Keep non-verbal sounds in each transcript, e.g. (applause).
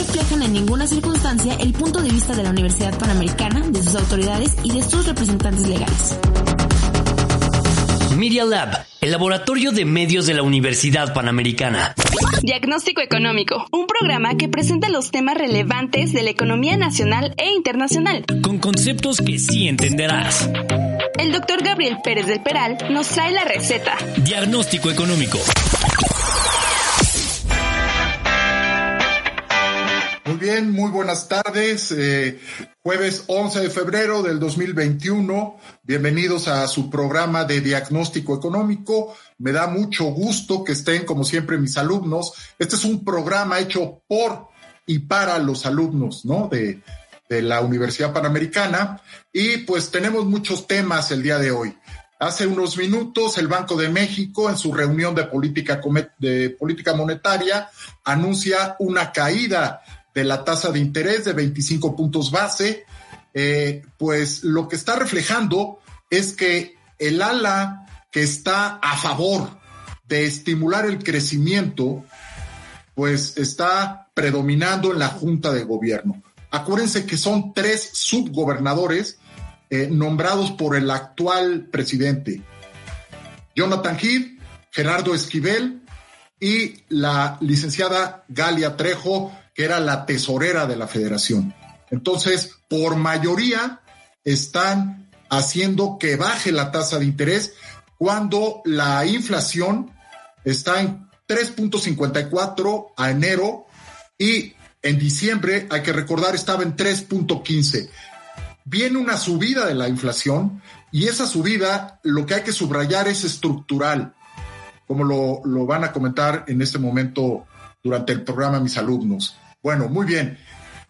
Reflejan en ninguna circunstancia el punto de vista de la Universidad Panamericana, de sus autoridades y de sus representantes legales. Media Lab, el laboratorio de medios de la Universidad Panamericana. Diagnóstico Económico, un programa que presenta los temas relevantes de la economía nacional e internacional. Con conceptos que sí entenderás. El doctor Gabriel Pérez del Peral nos trae la receta. Diagnóstico Económico. Muy bien, muy buenas tardes. Eh, jueves 11 de febrero del 2021. Bienvenidos a su programa de diagnóstico económico. Me da mucho gusto que estén, como siempre, mis alumnos. Este es un programa hecho por y para los alumnos, ¿no? De, la Universidad Panamericana. Y pues tenemos muchos temas el día de hoy. Hace unos minutos el Banco de México en su reunión de política, de política monetaria anuncia una caída de la tasa de interés de 25 puntos base, eh, pues lo que está reflejando es que el ala que está a favor de estimular el crecimiento, pues está predominando en la Junta de Gobierno. Acuérdense que son tres subgobernadores eh, nombrados por el actual presidente. Jonathan Heath, Gerardo Esquivel y la licenciada Galia Trejo, que era la tesorera de la federación. Entonces, por mayoría, están haciendo que baje la tasa de interés cuando la inflación está en 3.54 a enero y en diciembre, hay que recordar, estaba en 3.15. Viene una subida de la inflación y esa subida lo que hay que subrayar es estructural, como lo, lo van a comentar en este momento durante el programa mis alumnos. Bueno, muy bien.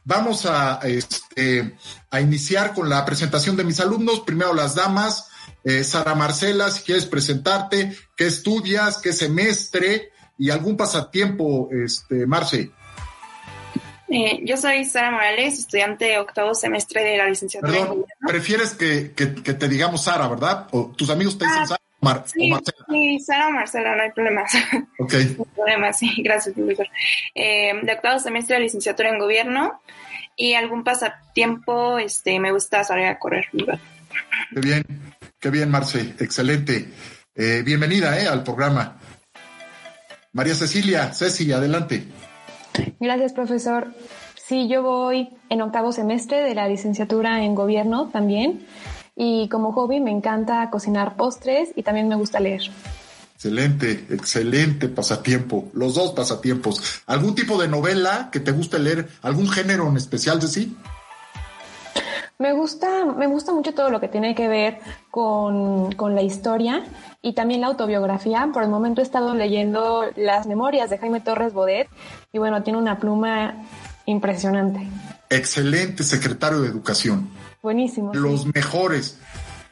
Vamos a, este, a iniciar con la presentación de mis alumnos. Primero las damas. Eh, Sara Marcela, si quieres presentarte, qué estudias, qué semestre y algún pasatiempo, este, Marce. Eh, yo soy Sara Morales, estudiante de octavo semestre de la licenciatura. Perdón, prefieres que, que, que, te digamos Sara, ¿verdad? ¿O tus amigos te dicen Ah, Sara Mar Sí, o Marcela? sí, Sara o Marcela, no hay problema. (laughs) Ok, No hay problema, sí, gracias, profesor. Eh, de octavo semestre de licenciatura en gobierno y algún pasatiempo, este, me gusta salir a correr. qué bien, qué bien, Marce, excelente. Eh, bienvenida eh, al programa. María Cecilia, Ceci, adelante. Gracias, profesor. Sí, yo voy en octavo semestre de la licenciatura en gobierno también. Y como hobby me encanta cocinar postres y también me gusta leer. Excelente, excelente pasatiempo. Los dos pasatiempos. ¿Algún tipo de novela que te guste leer? ¿Algún género en especial de sí? Me gusta, me gusta mucho todo lo que tiene que ver con, con la historia y también la autobiografía. Por el momento he estado leyendo las memorias de Jaime Torres Bodet y bueno, tiene una pluma impresionante. Excelente secretario de Educación. Buenísimo. sí. Los mejores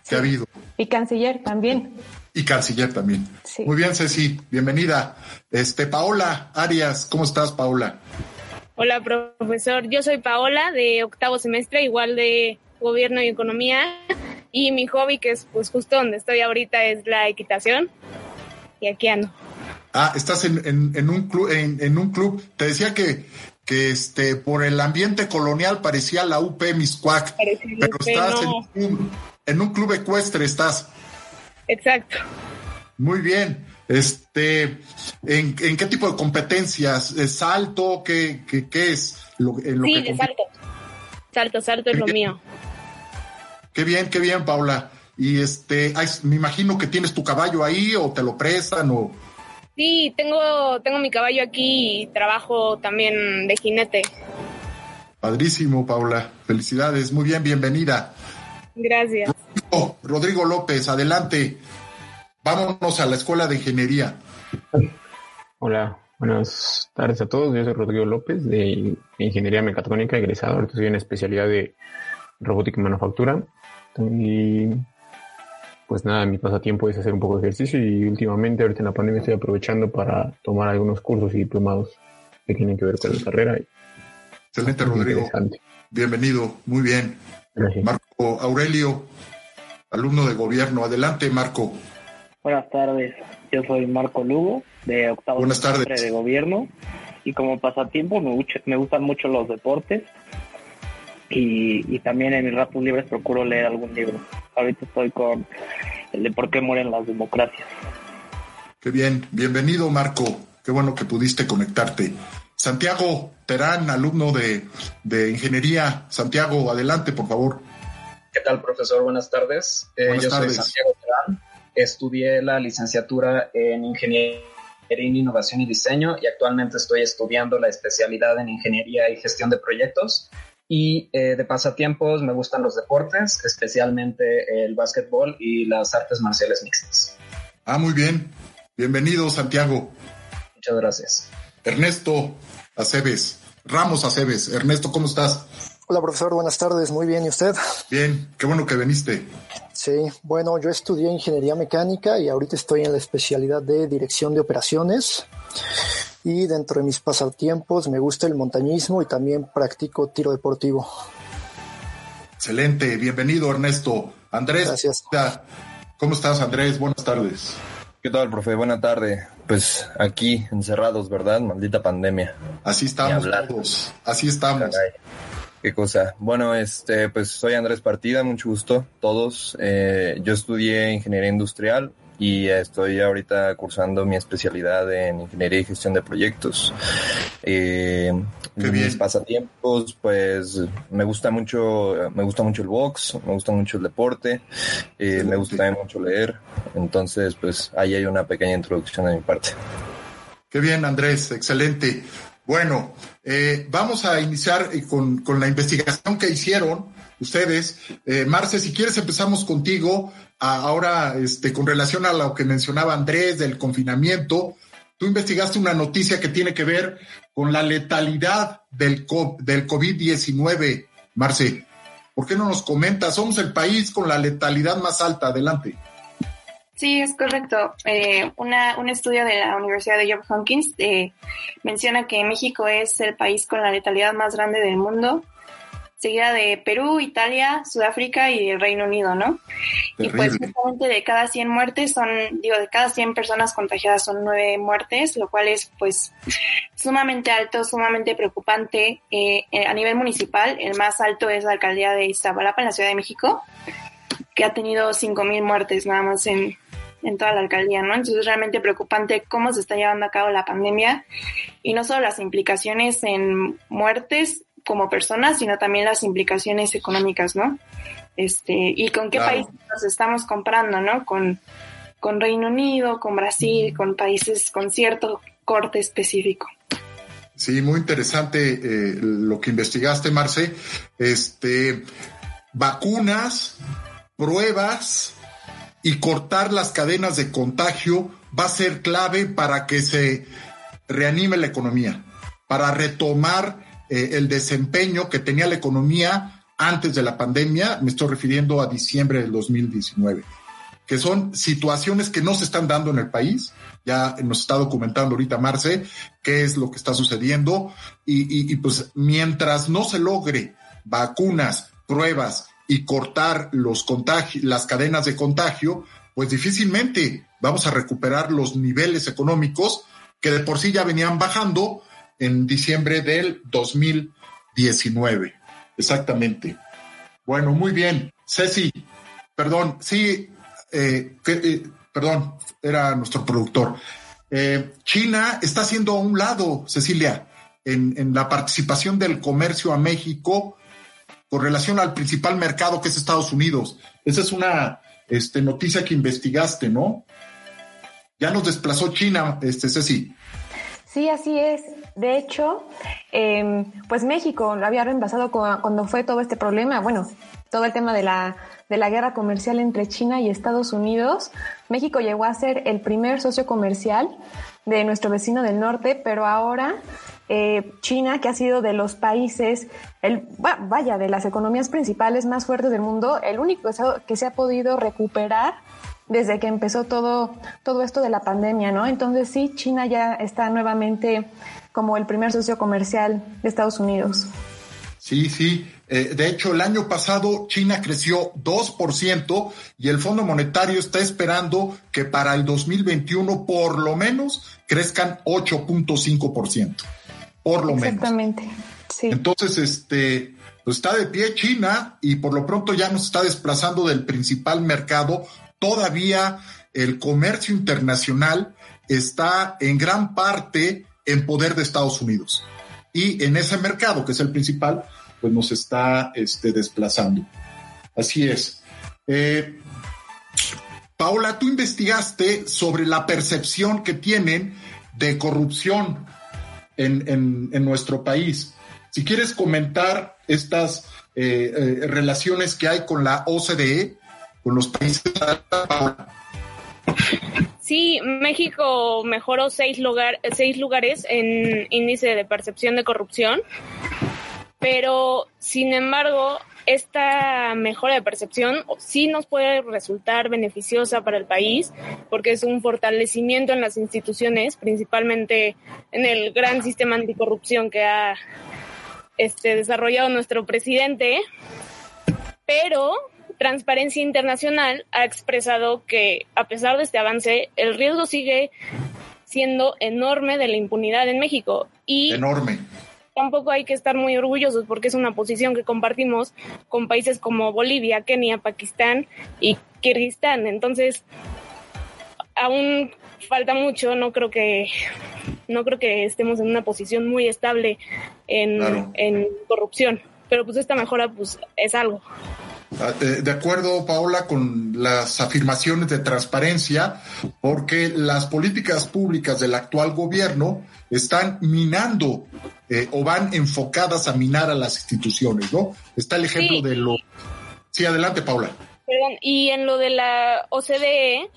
que ha habido. Y canciller también. Y canciller también. Sí. Muy bien, Ceci, bienvenida. Este, Paola Arias, ¿cómo estás, Paola? Hola, profesor. Yo soy Paola, de octavo semestre, igual de gobierno y economía. Y mi hobby, que es pues justo donde estoy ahorita, es la equitación. Y aquí ando. Ah, estás en, en, en un club, en, en un club. Te decía que, que este, por el ambiente colonial parecía la UP Miscuac, Parecía pero UP, estás no. en, un, en un club ecuestre, estás. Exacto. Muy bien. Este, ¿en, en qué tipo de competencias? ¿Es salto? ¿Qué, qué, qué es lo, en lo Sí, que de salto. Salto, salto es lo mío. Qué bien, qué bien, Paula. Y este, me imagino que tienes tu caballo ahí o te lo prestan o... Sí, tengo, tengo mi caballo aquí y trabajo también de jinete. Padrísimo, Paula. Felicidades. Muy bien, bienvenida. Gracias. Rodrigo, López, adelante. Vámonos a la Escuela de Ingeniería. Hola, buenas tardes a todos. Yo soy Rodrigo López de Ingeniería Mecatrónica, egresado. Ahorita estoy en especialidad de robótica y manufactura. Y pues nada, mi pasatiempo es hacer un poco de ejercicio y últimamente ahorita en la pandemia estoy aprovechando para tomar algunos cursos y diplomados que tienen que ver con la carrera. Excelente, Rodrigo. Bienvenido, muy bien. Marco Aurelio, alumno de gobierno. Adelante, Marco. Buenas tardes, yo soy Marco Lugo, de octavo Buenas tardes. de gobierno. Y como pasatiempo me, me gustan mucho los deportes. Y, y, también en mis ratos libres procuro leer algún libro. Ahorita estoy con el de por qué mueren las democracias. Qué bien, bienvenido Marco, qué bueno que pudiste conectarte. Santiago Terán, alumno de, de Ingeniería. Santiago, adelante, por favor. ¿Qué tal, profesor? Buenas tardes. Eh, yo soy Santiago Terán. Estudié la licenciatura en Ingeniería en Innovación y Diseño y actualmente estoy estudiando la especialidad en Ingeniería y Gestión de Proyectos. Y eh, de pasatiempos me gustan los deportes, especialmente el básquetbol y las artes marciales mixtas. Ah, muy bien. Bienvenido, Santiago. Muchas gracias. Ernesto Aceves, Ramos Aceves. Ernesto, ¿cómo estás? Hola, profesor, buenas tardes. Muy bien, ¿y usted? Bien, qué bueno que viniste. Sí, bueno, yo estudié ingeniería mecánica y ahorita estoy en la especialidad de dirección de operaciones. Y dentro de mis pasatiempos me gusta el montañismo y también practico tiro deportivo. Excelente, bienvenido Ernesto. Andrés, Gracias. ¿cómo estás Andrés? Buenas tardes. ¿Qué tal, profe? Buena tarde. Pues aquí, encerrados, ¿verdad? Maldita pandemia. Así estamos todos. Así estamos. Qué cosa. Bueno, este, pues soy Andrés Partida, mucho gusto, todos. Eh, yo estudié ingeniería industrial y estoy ahorita cursando mi especialidad en ingeniería y gestión de proyectos. Eh, mis pasatiempos, pues me gusta mucho, me gusta mucho el box, me gusta mucho el deporte, eh, me gusta también mucho leer. Entonces, pues ahí hay una pequeña introducción de mi parte. Qué bien, Andrés, excelente. Bueno, eh, vamos a iniciar eh, con, con, la investigación que hicieron ustedes. Eh, Marce, si quieres empezamos contigo ahora este, con relación a lo que mencionaba Andrés del confinamiento. Tú investigaste una noticia que tiene que ver con la letalidad del, del COVID-19, Marce. ¿Por qué no nos comentas? Somos el país con la letalidad más alta. Adelante. Sí, es correcto. Eh, una, un estudio de la Universidad de Johns Hopkins eh, menciona que México es el país con la letalidad más grande del mundo seguida de Perú, Italia, Sudáfrica y el Reino Unido, ¿no? Y pues justamente de cada 100 muertes son, digo, de cada 100 personas contagiadas son 9 muertes, lo cual es pues sumamente alto, sumamente preocupante. Eh, eh, a nivel municipal, el más alto es la alcaldía de Iztapalapa en la Ciudad de México, que ha tenido 5.000 muertes nada más en, en toda la alcaldía, ¿no? Entonces es realmente preocupante cómo se está llevando a cabo la pandemia y no solo las implicaciones en muertes como personas, sino también las implicaciones económicas, ¿no? Este, y con qué países nos estamos comprando, ¿no? Con, con Reino Unido, con Brasil, con países con cierto corte específico. Sí, muy interesante eh, lo que investigaste, Marce. Este, vacunas, pruebas y cortar las cadenas de contagio va a ser clave para que se reanime la economía, para retomar eh, el desempeño que tenía la economía antes de la pandemia, me estoy refiriendo a diciembre del 2019, que son situaciones que no se están dando en el país. Ya nos está documentando ahorita Marce qué es lo que está sucediendo y, y pues mientras no se logre vacunas, pruebas y cortar los las cadenas de contagio, pues difícilmente vamos a recuperar los niveles económicos que de por sí ya venían bajando en diciembre del 2019. Exactamente. Bueno, muy bien. Ceci, perdón, sí, eh, eh, perdón, era nuestro productor. Eh, China está haciendo un lado, Cecilia, en, en, la participación del comercio a México con relación al principal mercado que es Estados Unidos. Esa es una este, noticia que investigaste, ¿no? Ya nos desplazó China, este, Ceci. Sí, así es. De hecho, em, pues México lo había reemplazado cuando fue todo este problema, bueno, todo el tema de la, de la guerra comercial entre China y Estados Unidos. México llegó a ser el primer socio comercial de nuestro vecino del norte, pero ahora eh, China, que ha sido de los países, el, vaya, de las economías principales más fuertes del mundo, el único que se ha podido recuperar desde que empezó todo, todo esto de la pandemia, ¿no? Entonces sí, China ya está nuevamente como el primer socio comercial de Estados Unidos. Sí, sí. Eh, de hecho, el año pasado China creció 2% y el Fondo Monetario está esperando que para el 2021 por lo menos crezcan 8.5% por lo menos. Exactamente. Sí. Entonces, este, pues está de pie China y por lo pronto ya nos está desplazando del principal mercado. Todavía el comercio internacional está en gran parte en poder de Estados Unidos. Y en ese mercado, que es el principal, pues nos está este, desplazando. Así es. Eh, Paola, tú investigaste sobre la percepción que tienen de corrupción en, nuestro país. Si quieres comentar estas eh, eh, relaciones que hay con la OCDE, con los países. Sí, México mejoró seis, lugar, seis lugares en índice de percepción de corrupción, pero sin embargo esta mejora de percepción sí nos puede resultar beneficiosa para el país porque es un fortalecimiento en las instituciones, principalmente en el gran sistema anticorrupción que ha este, desarrollado nuestro presidente, pero Transparencia Internacional ha expresado que a pesar de este avance, el riesgo sigue siendo enorme de la impunidad en México. Y enorme tampoco hay que estar muy orgullosos porque es una posición que compartimos con países como Bolivia, Kenia, Pakistán y Kirguistán. Entonces, aún falta mucho, no creo que no creo que estemos en una posición muy estable en, en corrupción, pero pues esta mejora pues es algo. Ah, de acuerdo, Paola, con las afirmaciones de transparencia, porque las políticas públicas del actual gobierno están minando eh, o van enfocadas a minar a las instituciones, ¿no? Está el ejemplo de lo... Sí, adelante, Paula. Perdón, y en lo de la OCDE,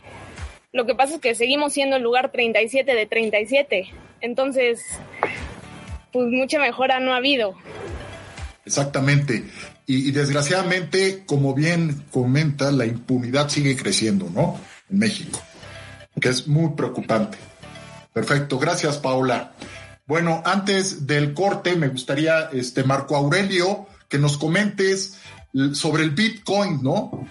lo que pasa es que seguimos siendo el lugar 37 de 37. Entonces, pues mucha mejora no ha habido. Exactamente. Y, desgraciadamente, como bien comenta, la impunidad sigue creciendo, ¿no? En México, que es muy preocupante. Perfecto, gracias Paula. Bueno, antes del corte me gustaría, este Marco Aurelio, que nos comentes sobre el Bitcoin, ¿no?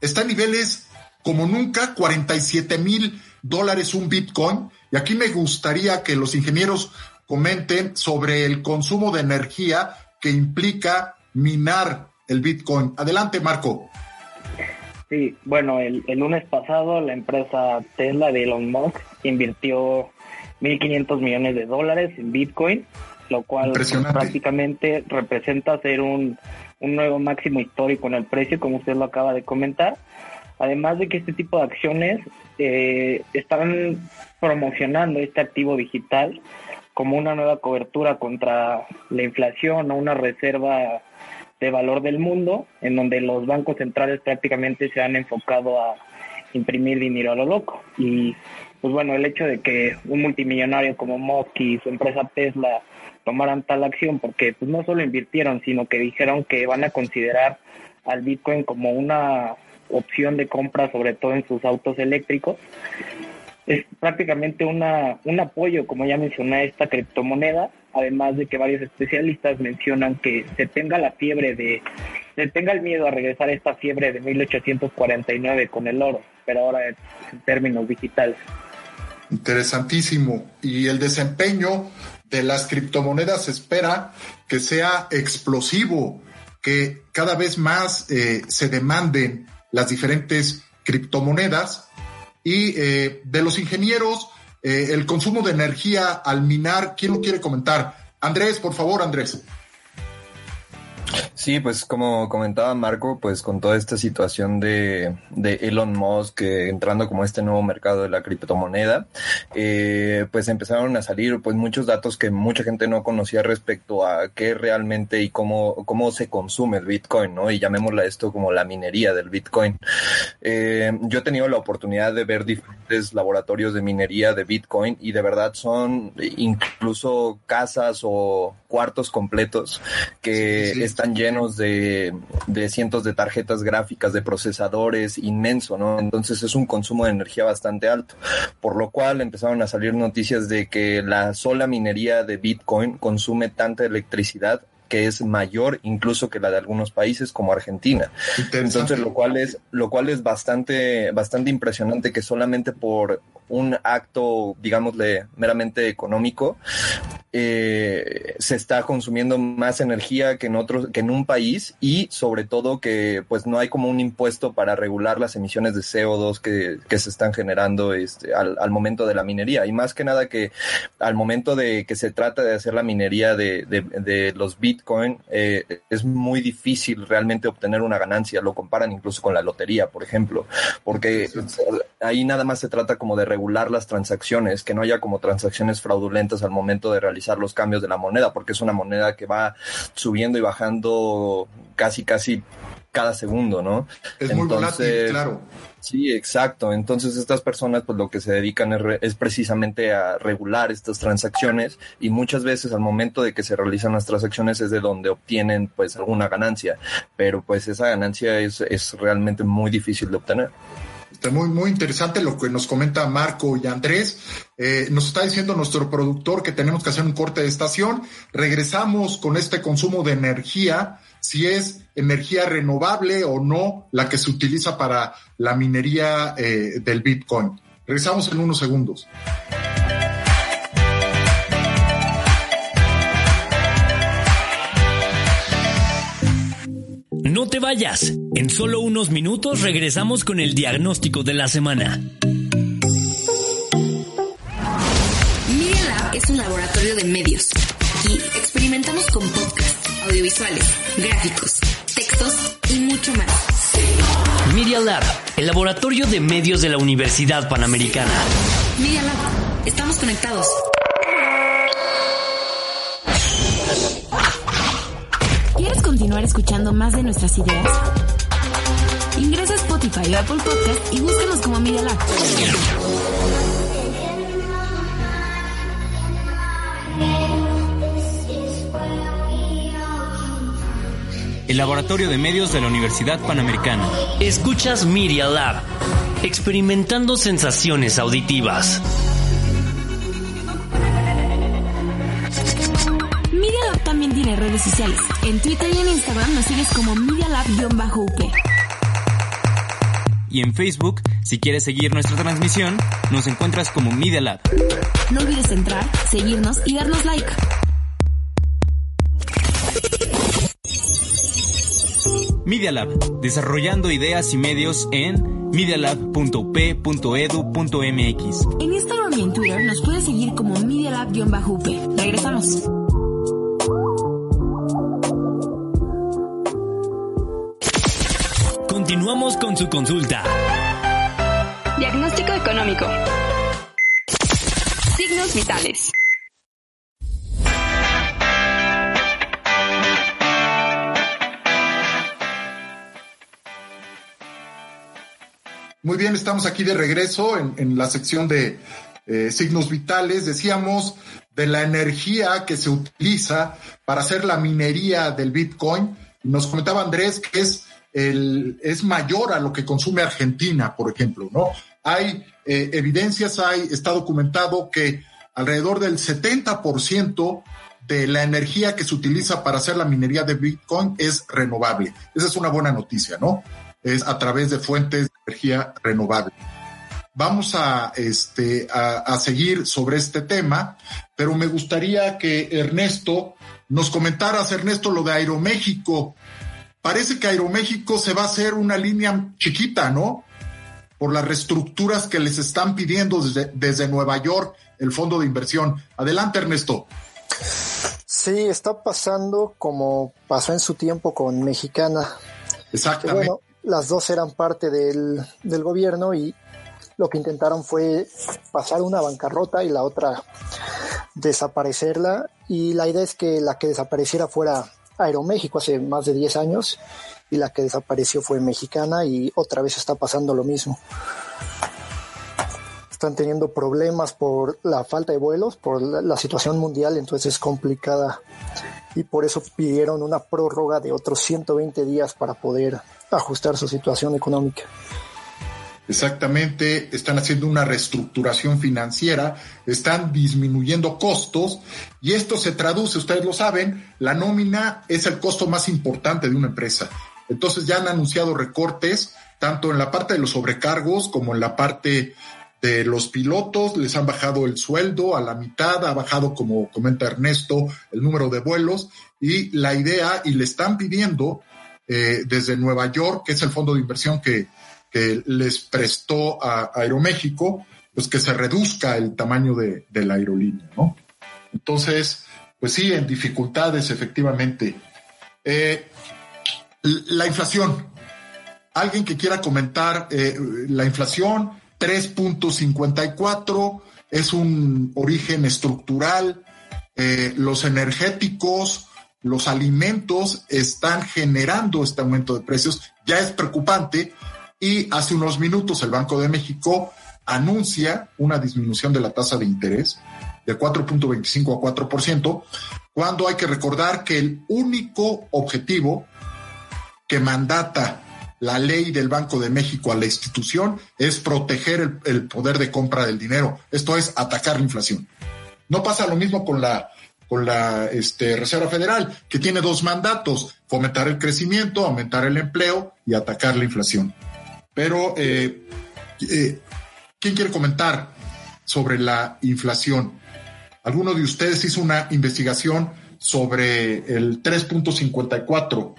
Está en niveles como nunca, 47 mil dólares un Bitcoin. Y aquí me gustaría que los ingenieros comenten sobre el consumo de energía que implica minar el Bitcoin. Adelante, Marco. Sí, bueno, el, lunes pasado la empresa Tesla de Elon Musk invirtió 1.500 millones de dólares en Bitcoin, lo cual prácticamente representa ser un, un nuevo máximo histórico en el precio, como usted lo acaba de comentar. Además de que este tipo de acciones eh, están promocionando este activo digital como una nueva cobertura contra la inflación o una reserva de valor del mundo, en donde los bancos centrales prácticamente se han enfocado a imprimir dinero a lo loco. Y pues bueno, el hecho de que un multimillonario como Musk y su empresa Tesla tomaran tal acción, porque pues no solo invirtieron, sino que dijeron que van a considerar al Bitcoin como una opción de compra, sobre todo en sus autos eléctricos, es prácticamente una, un apoyo, como ya mencioné, a esta criptomoneda, además de que varios especialistas mencionan que se tenga la fiebre de, se tenga el miedo a regresar a esta fiebre de 1849 con el oro, pero ahora en términos digitales. Interesantísimo. Y el desempeño de las criptomonedas espera que sea explosivo, que cada vez más eh, se demanden las diferentes criptomonedas y eh, de los ingenieros, eh, el consumo de energía al minar, ¿quién lo quiere comentar? Andrés, por favor, Andrés. Sí, pues como comentaba Marco, pues con toda esta situación de, de Elon Musk eh, entrando como este nuevo mercado de la criptomoneda, eh, pues empezaron a salir pues muchos datos que mucha gente no conocía respecto a qué realmente y cómo, cómo se consume el Bitcoin, ¿no? Y llamémosla esto como la minería del Bitcoin. Eh, yo he tenido la oportunidad de ver diferentes laboratorios de minería de Bitcoin y de verdad son incluso casas o cuartos completos que están llenos de, cientos de tarjetas gráficas, de procesadores inmenso, ¿no? Entonces es un consumo de energía bastante alto, por lo cual empezaron a salir noticias de que la sola minería de Bitcoin consume tanta electricidad que es mayor incluso que la de algunos países como Argentina. Entonces, lo cual es, lo cual es bastante, bastante impresionante que solamente por un acto, digámosle, meramente económico, eh, se está consumiendo más energía que en otros, que en un país y sobre todo que pues no hay como un impuesto para regular las emisiones de CO2 que, que se están generando este, al, al, momento de la minería. Y más que nada que al momento de que se trata de hacer la minería de, de, de los Bitcoin, eh, es muy difícil realmente obtener una ganancia. Lo comparan incluso con la lotería, por ejemplo, porque ahí nada más se trata como de regular las transacciones, que no haya como transacciones fraudulentas al momento de realizar los cambios de la moneda, porque es una moneda que va subiendo y bajando casi, casi cada segundo, ¿no? Es muy volátil, claro. Sí, exacto. Entonces estas personas pues lo que se dedican es, es, precisamente a regular estas transacciones y muchas veces al momento de que se realizan las transacciones es de donde obtienen pues alguna ganancia, pero pues esa ganancia es, es realmente muy difícil de obtener. Está muy, muy interesante lo que nos comenta Marco y Andrés. Eh, nos está diciendo nuestro productor que tenemos que hacer un corte de estación. Regresamos con este consumo de energía, si es energía renovable o no la que se utiliza para la minería eh, del Bitcoin. Regresamos en unos segundos. No te vayas. En solo unos minutos regresamos con el diagnóstico de la semana. Media Lab es un laboratorio de medios. Aquí experimentamos con podcasts, audiovisuales, gráficos, textos y mucho más. Media Lab, el laboratorio de medios de la Universidad Panamericana. Media Lab, estamos conectados. Continuar escuchando más de nuestras ideas? Ingresa a Spotify o Apple Podcast y búscanos como Media Lab. El laboratorio de medios de la Universidad Panamericana. Escuchas Media Lab, experimentando sensaciones auditivas. Tiene redes sociales. En Twitter y en Instagram nos sigues como Media Lab-UP. Y en Facebook, si quieres seguir nuestra transmisión, nos encuentras como Media Lab. No olvides entrar, seguirnos y darnos like. Media Lab, desarrollando ideas y medios en medialab.up.edu.mx. En Instagram y en Twitter nos puedes seguir como Media Lab-UP. Regresamos. Continuamos con su consulta. Diagnóstico económico. Signos vitales. Muy bien, estamos aquí de regreso en, en la sección de eh, signos vitales. Decíamos de la energía que se utiliza para hacer la minería del Bitcoin. Nos comentaba Andrés que es es mayor a lo que consume Argentina, por ejemplo, ¿no? Hay eh, evidencias, hay, está documentado que alrededor del 70% de la energía que se utiliza para hacer la minería de Bitcoin es renovable. Esa es una buena noticia, ¿no? Es a través de fuentes de energía renovable. Vamos a, este, a, a seguir sobre este tema, pero me gustaría que Ernesto nos comentaras, Ernesto, lo de Aeroméxico parece que Aeroméxico se va a hacer una línea chiquita, ¿no? Por las reestructuras que les están pidiendo desde, desde Nueva York el fondo de inversión. Adelante, Ernesto. Sí, está pasando como pasó en su tiempo con Mexicana. Exactamente. bueno, las dos eran parte del, del gobierno y lo que intentaron fue pasar una bancarrota y la otra desaparecerla. Y la idea es que la que desapareciera fuera Aeroméxico hace más de 10 años y la que desapareció fue Mexicana y otra vez está pasando lo mismo. Están teniendo problemas por la falta de vuelos, por la, situación mundial, entonces es complicada y por eso pidieron una prórroga de otros 120 días para poder ajustar su situación económica. Exactamente, están haciendo una reestructuración financiera, están disminuyendo costos y esto se traduce, ustedes lo saben, la nómina es el costo más importante de una empresa. Entonces ya han anunciado recortes tanto en la parte de los sobrecargos como en la parte de los pilotos, les han bajado el sueldo a la mitad, ha bajado, como comenta Ernesto, el número de vuelos y la idea, y le están pidiendo eh, desde Nueva York, que es el fondo de inversión que, que les prestó a Aeroméxico, pues que se reduzca el tamaño de, la aerolínea, ¿no? Entonces, pues sí, en dificultades, efectivamente. Eh, la inflación. Alguien que quiera comentar eh, la inflación, 3.54, es un origen estructural. Eh, los energéticos, los alimentos están generando este aumento de precios. Ya es preocupante. Y hace unos minutos el Banco de México anuncia una disminución de la tasa de interés de 4.25 a 4%, cuando hay que recordar que el único objetivo que mandata la ley del Banco de México a la institución es proteger el, poder de compra del dinero, esto es atacar la inflación. No pasa lo mismo con la, con la este, Reserva Federal, que tiene dos mandatos, fomentar el crecimiento, aumentar el empleo y atacar la inflación. Pero, eh, eh, ¿quién quiere comentar sobre la inflación? ¿Alguno de ustedes hizo una investigación sobre el 3.54?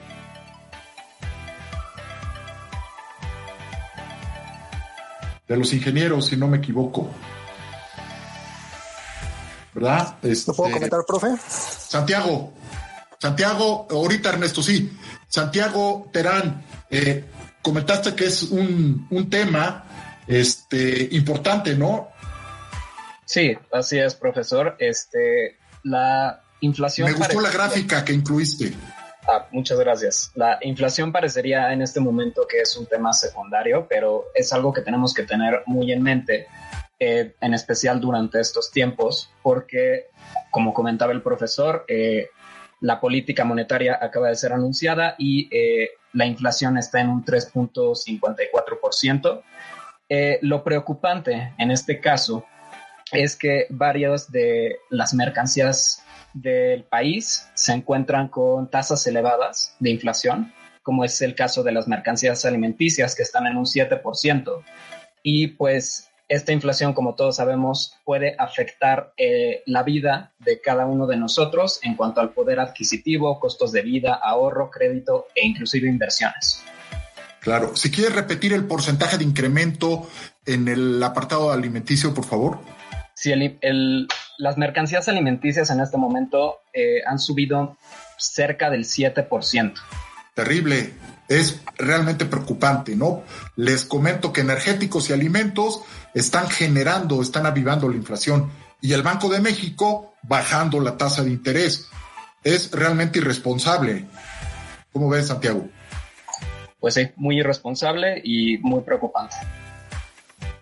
De los ingenieros, si no me equivoco. ¿Verdad? Este, ¿Lo puedo comentar, profe? Santiago, Santiago, ahorita Ernesto, sí. Santiago Terán, eh, comentaste que es un, un tema este, importante, ¿no? Sí, así es, profesor. Este, la inflación. Me gustó la gráfica que incluiste. Ah, muchas gracias. La inflación parecería en este momento que es un tema secundario, pero es algo que tenemos que tener muy en mente, eh, en especial durante estos tiempos, porque, como comentaba el profesor, eh, la política monetaria acaba de ser anunciada y eh, la inflación está en un 3.54%. Eh, lo preocupante en este caso es que varias de las mercancías del país se encuentran con tasas elevadas de inflación, como es el caso de las mercancías alimenticias que están en un 7%. Y pues esta inflación, como todos sabemos, puede afectar eh, la vida de cada uno de nosotros en cuanto al poder adquisitivo, costos de vida, ahorro, crédito e inclusive inversiones. Claro. Si quieres repetir el porcentaje de incremento en el apartado alimenticio, por favor. Sí, el, el, las mercancías alimenticias en este momento eh, han subido cerca del 7%. Terrible. Es realmente preocupante, ¿no? Les comento que energéticos y alimentos están generando, están avivando la inflación y el Banco de México bajando la tasa de interés. Es realmente irresponsable. ¿Cómo ves, Santiago? Pues sí, muy irresponsable y muy preocupante.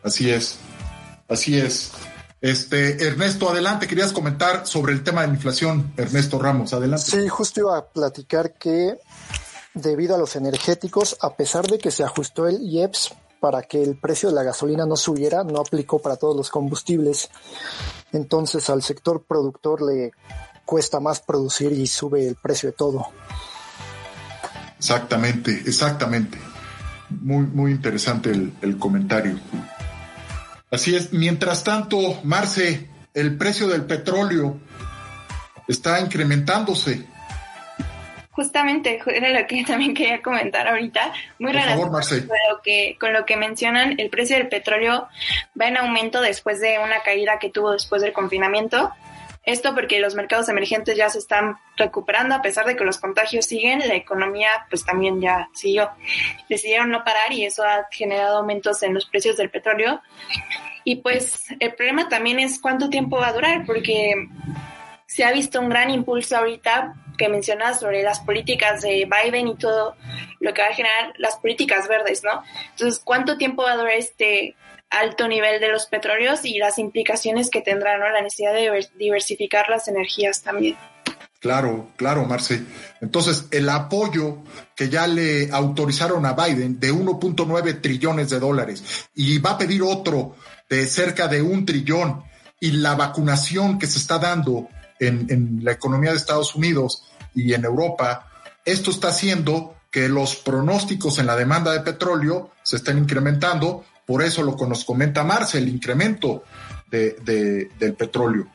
Así es, así es. Este, Ernesto, adelante, querías comentar sobre el tema de la inflación. Ernesto Ramos, adelante. Sí, justo iba a platicar que debido a los energéticos, a pesar de que se ajustó el IEPS para que el precio de la gasolina no subiera, no aplicó para todos los combustibles. Entonces al sector productor le cuesta más producir y sube el precio de todo. Exactamente, exactamente. Muy, muy interesante el, el comentario. Así es. Mientras tanto, Marce, el precio del petróleo está incrementándose. Justamente, era lo que (laughs) también quería comentar ahorita. Muy relacionado con lo, que, con lo que mencionan, el precio del petróleo va en aumento después de una caída que tuvo después del confinamiento. Esto porque los mercados emergentes ya se están recuperando a pesar de que los contagios siguen, la economía pues también ya siguió. Decidieron no parar y eso ha generado aumentos en los precios del petróleo. Y pues el problema también es cuánto tiempo va a durar porque se ha visto un gran impulso ahorita que mencionas sobre las políticas de Biden y todo lo que va a generar las políticas verdes, ¿no? Entonces, ¿cuánto tiempo va a durar este alto nivel de los petróleos y las implicaciones que tendrá ¿no? la necesidad de diversificar las energías también. Claro, claro, Marce. Entonces, el apoyo que ya le autorizaron a Biden de 1.9 trillones de dólares y va a pedir otro de cerca de un trillón y la vacunación que se está dando en, en la economía de Estados Unidos y en Europa, esto está haciendo que los pronósticos en la demanda de petróleo se estén incrementando por eso lo que nos comenta Marce, el incremento de, del petróleo.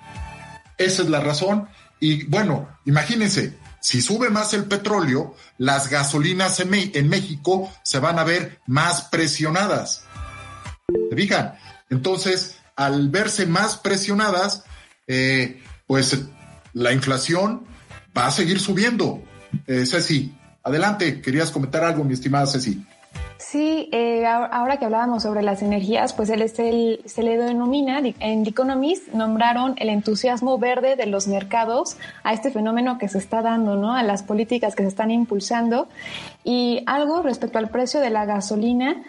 Esa es la razón. Y bueno, imagínense, si sube más el petróleo, las gasolinas en, en México se van a ver más presionadas. ¿Se fijan? Entonces, al verse más presionadas, eh, pues la inflación va a seguir subiendo. Eh, Ceci, adelante, querías comentar algo, mi estimada Ceci. Sí, eh, ahora que hablábamos sobre las energías, pues él, se le denomina, en The Economist nombraron el entusiasmo verde de los mercados a este fenómeno que se está dando, ¿no? A las políticas que se están impulsando. Y algo respecto al precio de la gasolina,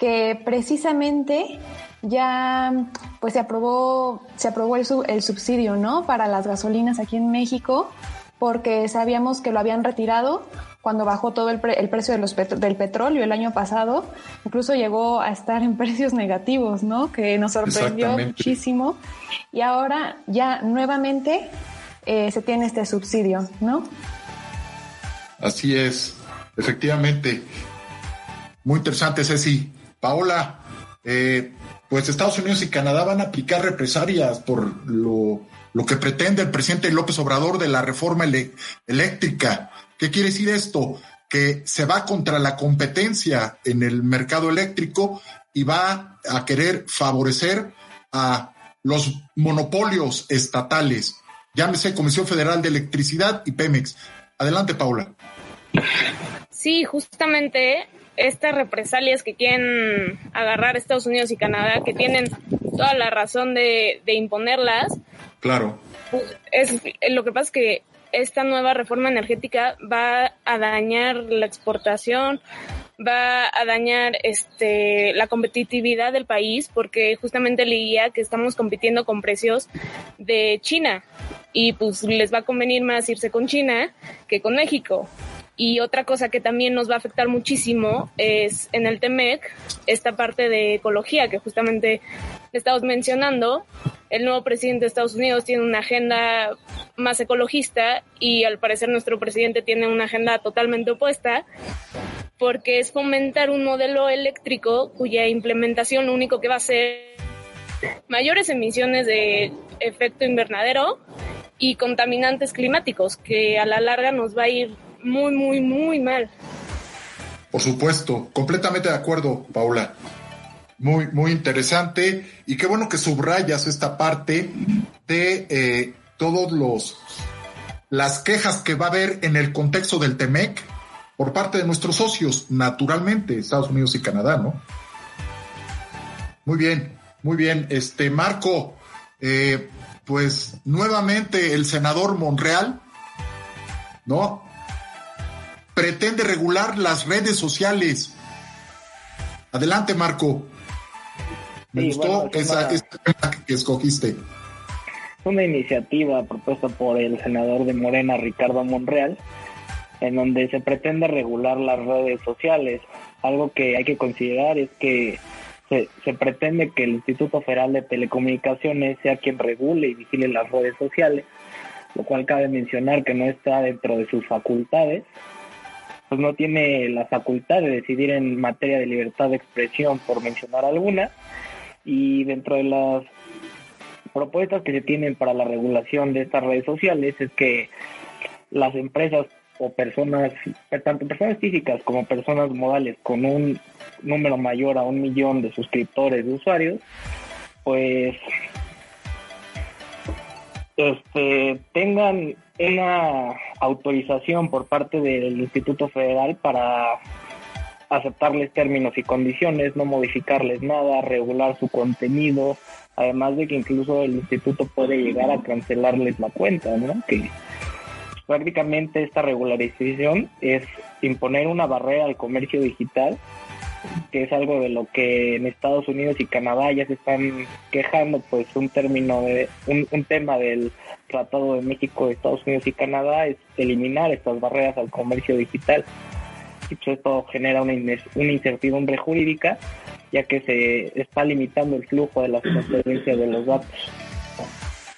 que precisamente ya pues se aprobó, se aprobó el, el subsidio, ¿no? Para las gasolinas aquí en México, porque sabíamos que lo habían retirado cuando bajó todo el, precio de los del petróleo el año pasado, incluso llegó a estar en (laughs) precios negativos, ¿no? Que nos sorprendió muchísimo. Y ahora ya nuevamente eh, se tiene este subsidio, ¿no? Así es, efectivamente. Muy interesante, Ceci. Paola, eh, pues Estados Unidos y Canadá van a aplicar represalias por lo, que pretende el presidente López Obrador de la reforma eléctrica ¿Qué quiere decir esto? Que se va contra la competencia en el mercado eléctrico y va a querer favorecer a los monopolios estatales, llámese Comisión Federal de Electricidad y Pemex. Adelante, Paula. Sí, justamente estas represalias que quieren agarrar Estados Unidos y Canadá, que tienen toda la razón de, de imponerlas. Claro. Pues, es, lo que pasa es que esta nueva reforma energética va a dañar la exportación, va a dañar este la competitividad del país porque justamente leía que estamos compitiendo con precios de China y pues les va a convenir más irse con China que con México. Y otra cosa que también nos va a afectar muchísimo es en el TEMEC esta parte de ecología que justamente estamos mencionando. El nuevo presidente de Estados Unidos tiene una agenda más ecologista y al parecer nuestro presidente tiene una agenda totalmente opuesta porque es fomentar un modelo eléctrico cuya implementación lo único que va a ser mayores emisiones de efecto invernadero y contaminantes climáticos que a la larga nos va a ir muy, muy, muy mal. Por supuesto, completamente de acuerdo, Paula. Muy, muy interesante. Y qué bueno que subrayas esta parte de eh, todos los las quejas que va a haber en el contexto del TEMEC por parte de nuestros socios, naturalmente, Estados Unidos y Canadá, ¿no? Muy bien, muy bien. Este, Marco, eh, pues nuevamente el senador Monreal, ¿no? Pretende regular las redes sociales. Adelante, Marco. Me gustó esa, que escogiste. Una iniciativa propuesta por el senador de Morena, Ricardo Monreal, en donde se pretende regular las redes sociales. Algo que hay que considerar es que se, se, pretende que el Instituto Federal de Telecomunicaciones sea quien regule y vigile las redes sociales, lo cual cabe mencionar que no está dentro de sus facultades, pues no tiene la facultad de decidir en materia de libertad de expresión, por mencionar alguna, y dentro de las propuestas que se tienen para la regulación de estas redes sociales es que las empresas o personas, tanto personas físicas como personas modales con un número mayor a un millón de suscriptores de usuarios, pues este, tengan una autorización por parte del Instituto Federal para aceptarles términos y condiciones, no modificarles nada, regular su contenido, además de que incluso el instituto puede llegar a cancelarles la cuenta, ¿no? Que prácticamente esta regularización es imponer una barrera al comercio digital, que es algo de lo que en Estados Unidos y Canadá ya se están quejando, pues un término de un, tema del Tratado de México, Estados Unidos y Canadá es eliminar estas barreras al comercio digital y pues esto genera una, una incertidumbre jurídica ya que se está limitando el flujo de la transferencia de los datos.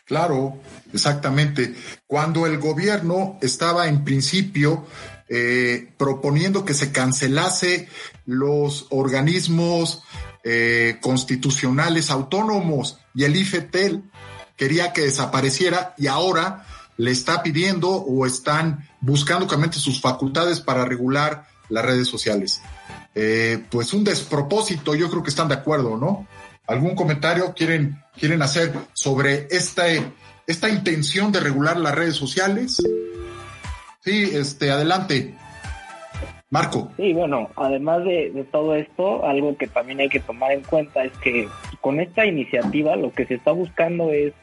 Claro, exactamente. Cuando el gobierno estaba en principio eh, proponiendo que se cancelase los organismos eh, constitucionales autónomos y el IFETEL quería que desapareciera y ahora le está pidiendo o están buscando que sus facultades para regular las redes sociales. Eh, pues un despropósito, yo creo que están de acuerdo, ¿no? ¿Algún comentario quieren, quieren hacer sobre esta, esta intención de regular las redes sociales? Sí, este, adelante. Marco. Sí, bueno, además de, de, todo esto, algo que también hay que tomar en cuenta es que con esta iniciativa lo que se está buscando es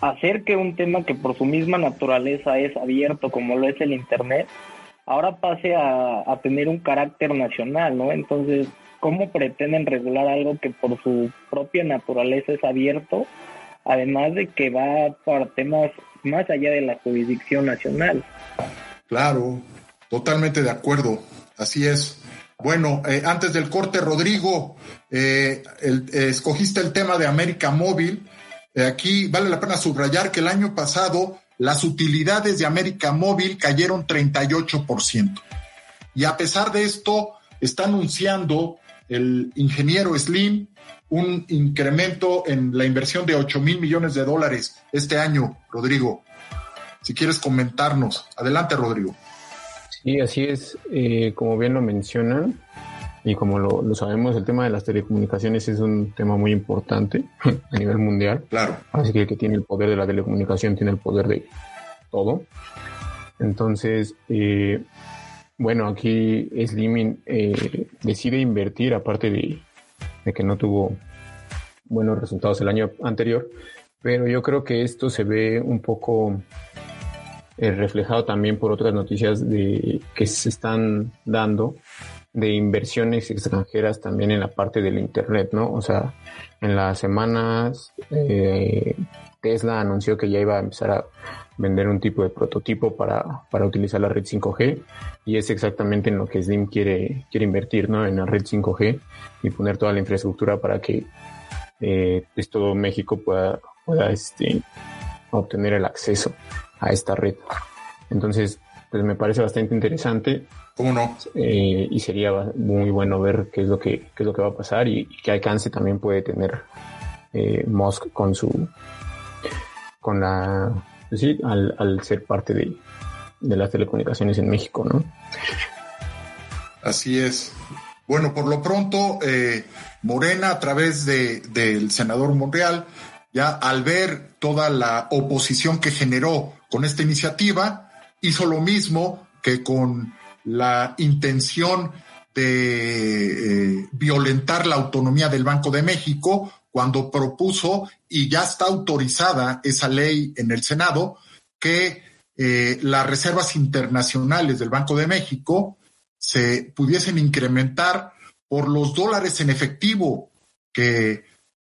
hacer que un tema que por su misma naturaleza es abierto como lo es el Internet, ahora pase a, tener un carácter nacional, ¿no? Entonces, ¿cómo pretenden regular algo que por su propia naturaleza es abierto, además de que va para temas más allá de la jurisdicción nacional? Claro, totalmente de acuerdo, así es. Bueno, eh, antes del corte, Rodrigo, eh, escogiste el tema de América Móvil. Eh, aquí vale la pena subrayar que el año pasado las utilidades de América Móvil cayeron 38%. Y a pesar de esto, está anunciando el ingeniero Slim un incremento en la inversión de 8 mil millones de dólares este año, Rodrigo. Si quieres comentarnos. Adelante, Rodrigo. Sí, así es. Eh, como bien lo mencionan, y como lo, lo, sabemos, el tema de las telecomunicaciones es un tema muy importante (laughs) a nivel mundial. Claro. Así que el que tiene el poder de la telecomunicación tiene el poder de todo. Entonces, eh, bueno, aquí Slimming eh, decide invertir, aparte de, que no tuvo buenos resultados el año anterior, pero yo creo que esto se ve un poco eh, reflejado también por otras noticias de que se están dando de inversiones extranjeras también en la parte del internet, ¿no? O sea, en las semanas eh, Tesla anunció que ya iba a empezar a vender un tipo de prototipo para, para utilizar la red 5G y es exactamente en lo que Slim quiere, quiere invertir, ¿no? En la red 5G y poner toda la infraestructura para que eh, pues todo México pueda, pueda este, obtener el acceso a esta red. Entonces, pues me parece bastante interesante. ¿Cómo no? Eh, y sería muy bueno ver qué es lo que, qué es lo que va a pasar y, qué alcance también puede tener eh, Musk con su, con la, pues sí, al, al ser parte de, de las telecomunicaciones en México, ¿no? Así es. Bueno, por lo pronto, eh, Morena, a través de, del senador Monreal, ya al ver toda la oposición que generó con esta iniciativa, hizo lo mismo que con la intención de eh, violentar la autonomía del Banco de México cuando propuso, y ya está autorizada esa ley en el Senado, que eh, las reservas internacionales del Banco de México se pudiesen incrementar por los dólares en efectivo que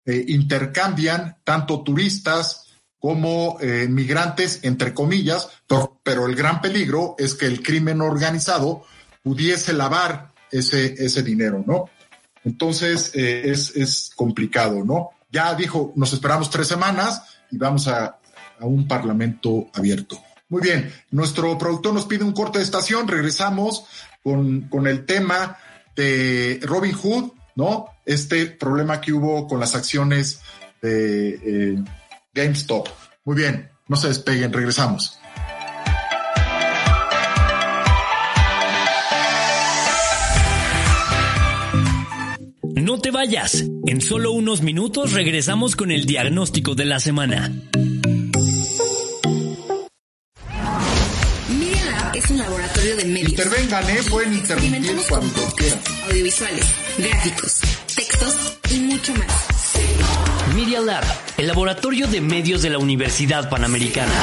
eh, intercambian tanto turistas como eh, migrantes, entre comillas, pero, el gran peligro es que el crimen organizado pudiese lavar ese, ese dinero, ¿no? Entonces eh, es, es complicado, ¿no? Ya dijo, nos esperamos tres semanas y vamos a, a un parlamento abierto. Muy bien, nuestro productor nos pide un corte de estación, regresamos con, con el tema de Robin Hood, ¿no? Este problema que hubo con las acciones de... Eh, GameStop. Muy bien, no se despeguen, regresamos. No te vayas. En solo unos minutos regresamos con el diagnóstico de la semana. Media Lab es un laboratorio de medios. Intervengan. ¿eh? Pueden intervenir cuando quieran. Audiovisuales, gráficos, textos y mucho más. Media Lab, el laboratorio de medios de la Universidad Panamericana.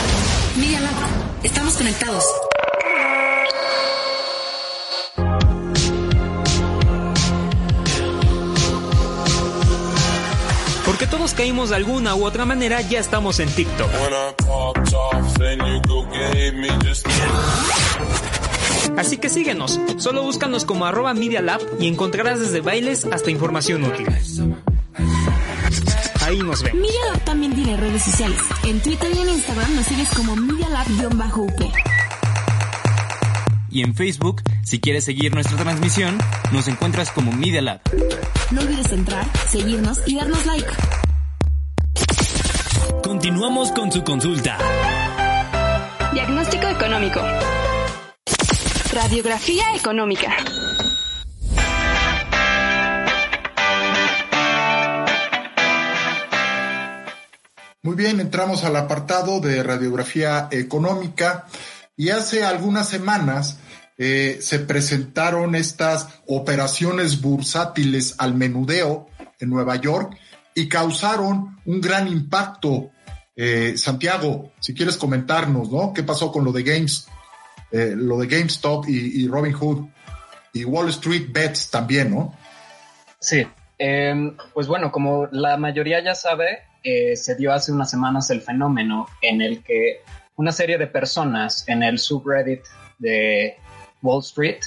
Media Lab, estamos conectados. Porque todos caímos de alguna u otra manera, ya estamos en TikTok. Así que síguenos, solo búscanos como arroba Media Lab y encontrarás desde bailes hasta información útil. Ahí nos vemos. Media Lab también tiene redes sociales. En Twitter y en Instagram nos sigues como Media Lab-UP. Y en Facebook, si quieres seguir nuestra transmisión, nos encuentras como Media Lab. No olvides entrar, seguirnos y darnos like. Continuamos con su consulta. Diagnóstico económico. Radiografía económica. Muy bien, entramos al apartado de radiografía económica y hace algunas semanas eh, se presentaron estas operaciones bursátiles al menudeo en Nueva York y causaron un gran impacto. Eh, Santiago, si quieres comentarnos, ¿no? ¿Qué pasó con lo de Games, eh, lo de GameStop y, y Robin Hood y Wall Street Bets también, ¿no? Sí, em, pues bueno, como la mayoría ya sabe, eh, se dio hace unas semanas el fenómeno en el que una serie de personas en el subreddit de Wall Street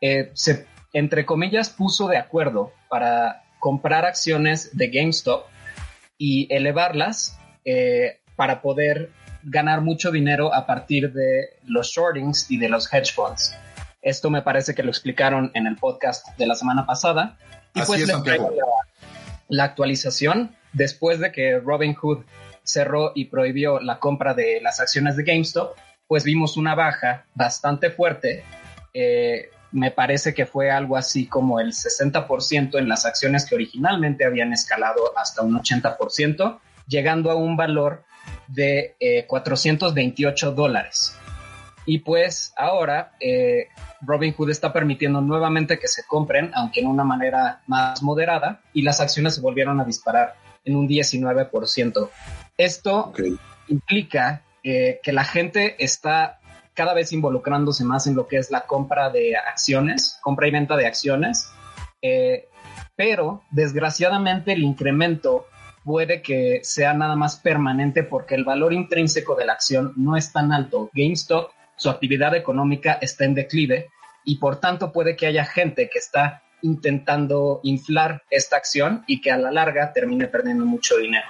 eh, se, entre comillas, puso de acuerdo para comprar acciones de GameStop y elevarlas eh, para poder ganar mucho dinero a partir de los shortings y de los hedge funds. Esto me parece que lo explicaron en el podcast de la semana pasada. Y Así pues es, les traigo la, la actualización después de que Robinhood cerró y prohibió la compra de las acciones de GameStop, pues vimos una baja bastante fuerte. Eh, me parece que fue algo así como el 60% en las acciones que originalmente habían escalado hasta un 80%, llegando a un valor de eh, 428 dólares. Y pues ahora eh, Robinhood está permitiendo nuevamente que se compren, aunque en una manera más moderada, y las acciones se volvieron a disparar en un 19%. Esto implica eh, que la gente está cada vez involucrándose más en lo que es la compra de acciones, compra y venta de acciones, eh, pero desgraciadamente el incremento puede que sea nada más permanente porque el valor intrínseco de la acción no es tan alto. GameStop, su actividad económica está en declive y por tanto puede que haya gente que está intentando inflar esta acción y que a la larga termine perdiendo mucho dinero.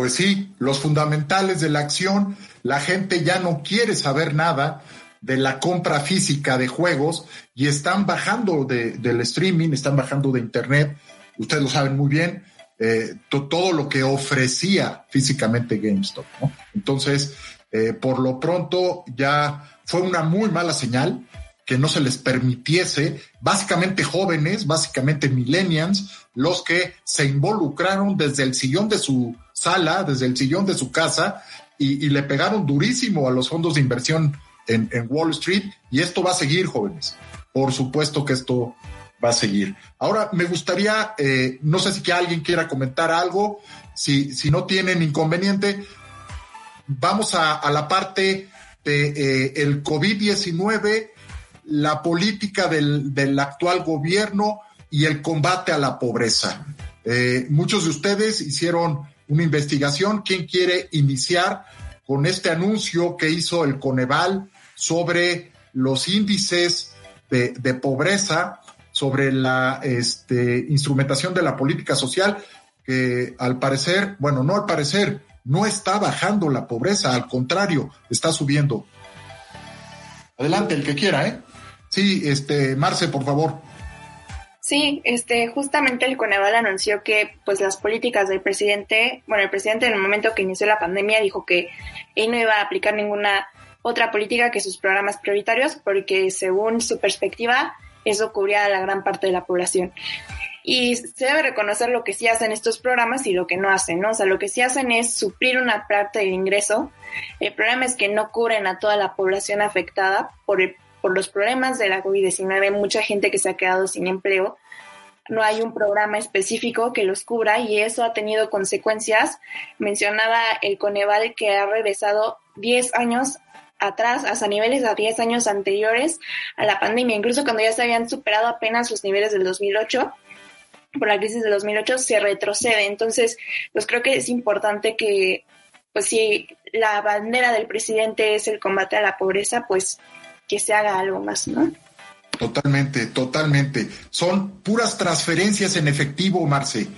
Pues sí, los fundamentales de la acción, la gente ya no quiere saber nada de la compra física de juegos y están bajando de, del streaming, están bajando de internet, ustedes lo saben muy bien, eh, to, todo lo que ofrecía físicamente GameStop. ¿no? Entonces, eh, por lo pronto ya fue una muy mala señal que no se les permitiese, básicamente jóvenes, básicamente millennials, los que se involucraron desde el sillón de su sala, desde el sillón de su casa, y, y le pegaron durísimo a los fondos de inversión en, en, Wall Street, y esto va a seguir, jóvenes. Por supuesto que esto va a seguir. Ahora, me gustaría, eh, no sé si que alguien quiera comentar algo, si, si no tienen inconveniente, vamos a, a la parte de eh, el COVID-19, la política del, del, actual gobierno y el combate a la pobreza. Eh, muchos de ustedes hicieron una investigación. ¿Quién quiere iniciar con este anuncio que hizo el Coneval sobre los índices de, pobreza, sobre la este, instrumentación de la política social, que al parecer, bueno, no al parecer, no está bajando la pobreza, al contrario, está subiendo. Adelante, el que quiera, ¿eh? Sí, este, Marce, por favor. Sí, este, justamente el Coneval anunció que, pues, las políticas del presidente, bueno, el presidente en el momento que inició la pandemia dijo que él no iba a aplicar ninguna otra política que sus programas prioritarios, porque según su perspectiva, eso cubría a la gran parte de la población. y se debe reconocer lo que sí hacen estos programas y lo que no hacen, ¿no? O sea, lo que sí hacen es suplir una parte del ingreso. El problema es que no cubren a toda la población afectada por, por los problemas de la COVID-19, mucha gente que se ha quedado sin empleo. No hay un programa específico que los cubra y eso ha tenido consecuencias. Mencionaba el Coneval que ha regresado 10 años atrás, hasta niveles a 10 años anteriores a la pandemia, incluso cuando ya se habían superado apenas los niveles del 2008 por la crisis del 2008 se retrocede. Entonces, pues creo que es importante que, pues si la bandera del presidente es el combate a la pobreza, pues que se haga algo más, ¿no? Totalmente, totalmente. Son puras transferencias en efectivo, Marce,